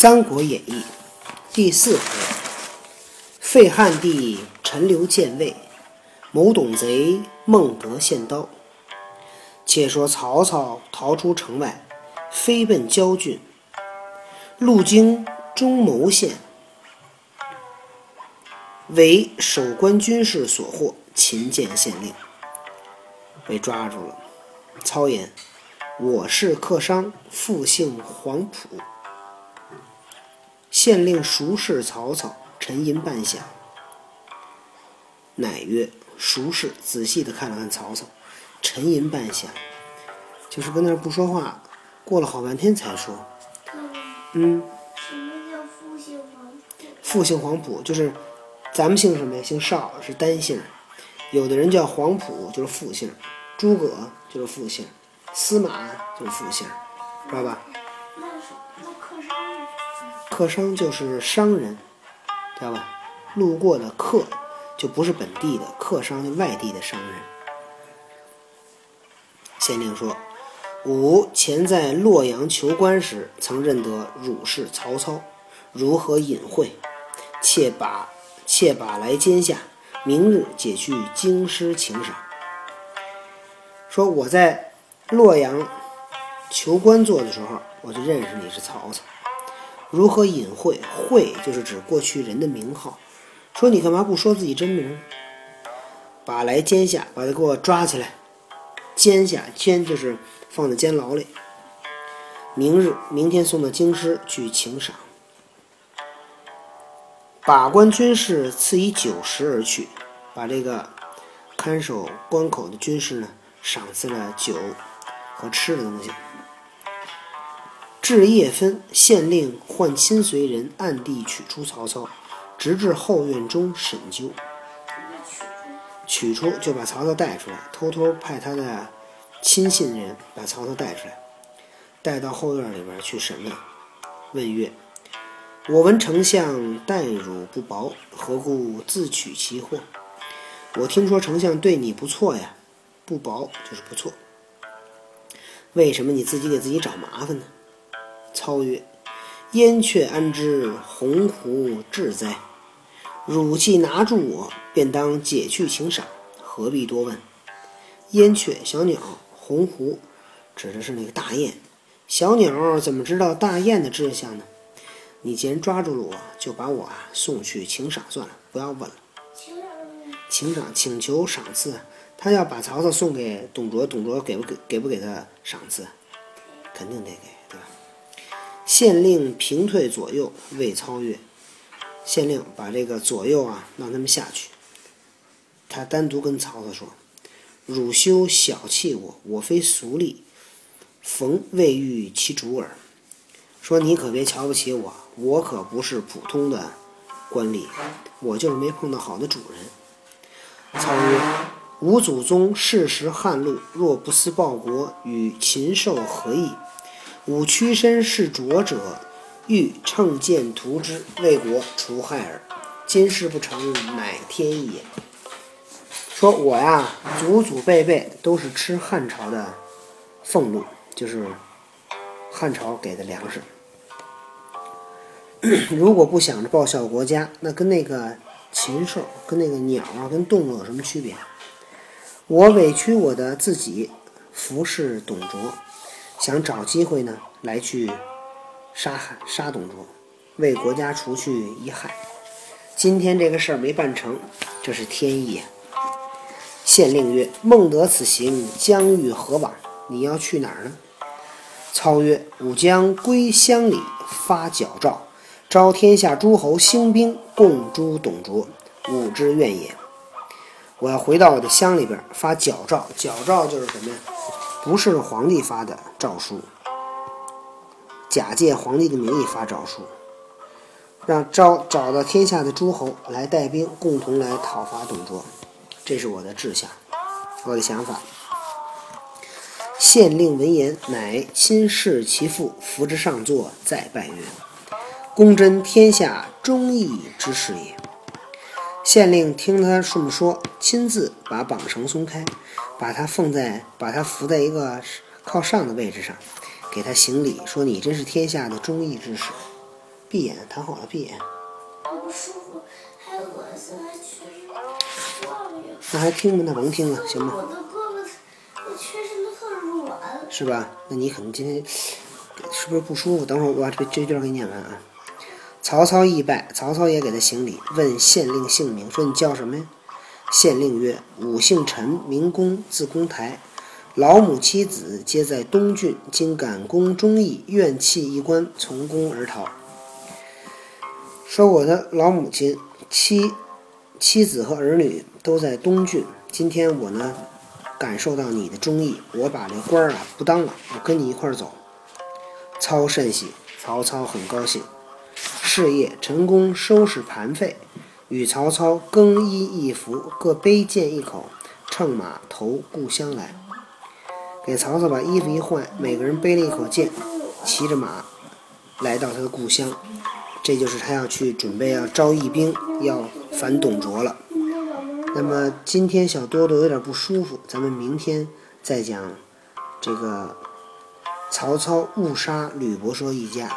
三国演义》第四回：废汉帝陈留建魏，谋董贼孟德献刀。且说曹操逃出城外，飞奔焦郡，路经中牟县，为守关军士所获，擒见县令，被抓住了。操言：“我是客商，复姓黄埔。”县令熟视曹操，沉吟半晌，乃曰：“熟视。”仔细的看了看曹操，沉吟半晌，就是跟那儿不说话，过了好半天才说：“嗯，什么叫复姓黄埔？复姓黄埔，就是咱们姓什么呀？姓邵，是单姓。有的人叫黄埔，就是复姓；诸葛就是复姓；司马就是复姓，知道吧？客商？就是商人，知道吧？路过的客就不是本地的，客商就外地的商人。县令说：“吾前在洛阳求官时，曾认得汝是曹操，如何隐晦？妾把妾把来监下，明日解去京师请赏。”说我在洛阳求官做的时候，我就认识你是曹操。如何隐晦？讳就是指过去人的名号。说你干嘛不说自己真名？把来监下，把他给我抓起来，监下，监就是放在监牢里。明日，明天送到京师去请赏。把关军士赐以酒食而去，把这个看守关口的军士呢，赏赐了酒和吃的东西。至夜分，县令唤亲随人暗地取出曹操，直至后院中审究。取出就把曹操带出来，偷偷派他的亲信人把曹操带出来，带到后院里边去审问。问曰：“我闻丞相待汝不薄，何故自取其祸？我听说丞相对你不错呀，不薄就是不错。为什么你自己给自己找麻烦呢？”操曰：“燕雀安知鸿鹄志哉？汝既拿住我，便当解去请赏，何必多问？燕雀，小鸟；鸿鹄，指的是那个大雁。小鸟怎么知道大雁的志向呢？你既然抓住了我，就把我啊送去请赏算了，不要问了。请赏？请，求赏赐。他要把曹操送给董卓，董卓给不给给不给他赏赐？肯定得给，县令平退左右，未超越：“县令把这个左右啊，让他们下去。他单独跟曹操说：‘汝休小气我，我非俗吏，逢未遇其主耳。’说你可别瞧不起我，我可不是普通的官吏，我就是没碰到好的主人。”操曰：“吾祖宗世时汉禄，若不思报国，与禽兽何异？吾屈身事浊者，欲乘剑屠之，为国除害耳。今事不成，乃天意也。说我呀，祖祖辈辈都是吃汉朝的俸禄，就是汉朝给的粮食。如果不想着报效国家，那跟那个禽兽、跟那个鸟啊、跟动物有什么区别？我委屈我的自己，服侍董卓，想找机会呢来去杀害杀董卓，为国家除去一害。今天这个事儿没办成，这是天意呀。县令曰：“孟德此行将欲何往？你要去哪儿呢？”操曰：“吾将归乡里，发矫诏，召天下诸侯兴兵，共诛董卓，吾之愿也。”我要回到我的乡里边发矫诏，矫诏就是什么呀？不是皇帝发的诏书，假借皇帝的名义发诏书，让招找到天下的诸侯来带兵，共同来讨伐董卓，这是我的志向，我的想法。县令闻言，乃亲视其父，扶之上座，再拜曰：“公真天下忠义之士也。”县令听他这么说，亲自把绑绳松开，把他放在，把他扶在一个靠上的位置上，给他行礼，说：“你真是天下的忠义之士。”闭眼，躺好了，闭眼。我不舒服，还恶心，还。那还听吗？那甭听了，行吗？我的胳膊，我全身都特软。是吧？那你可能今天是不是不舒服？等会儿我把这这段给你念完啊。曹操一拜，曹操也给他行礼，问县令姓名，说你叫什么呀？县令曰：“吾姓陈，名公，字公台。老母妻子皆在东郡，今感公忠义，愿弃一官，从公而逃。”说我的老母亲、妻、妻子和儿女都在东郡，今天我呢感受到你的忠义，我把这官儿啊不当了，我跟你一块儿走。操甚喜，曹操很高兴。事业，陈宫收拾盘费，与曹操更衣一服，各背剑一口，乘马投故乡来。给曹操把衣服一换，每个人背了一口剑，骑着马来到他的故乡。这就是他要去准备要招义兵，要反董卓了。那么今天小多多有点不舒服，咱们明天再讲这个曹操误杀吕伯奢一家。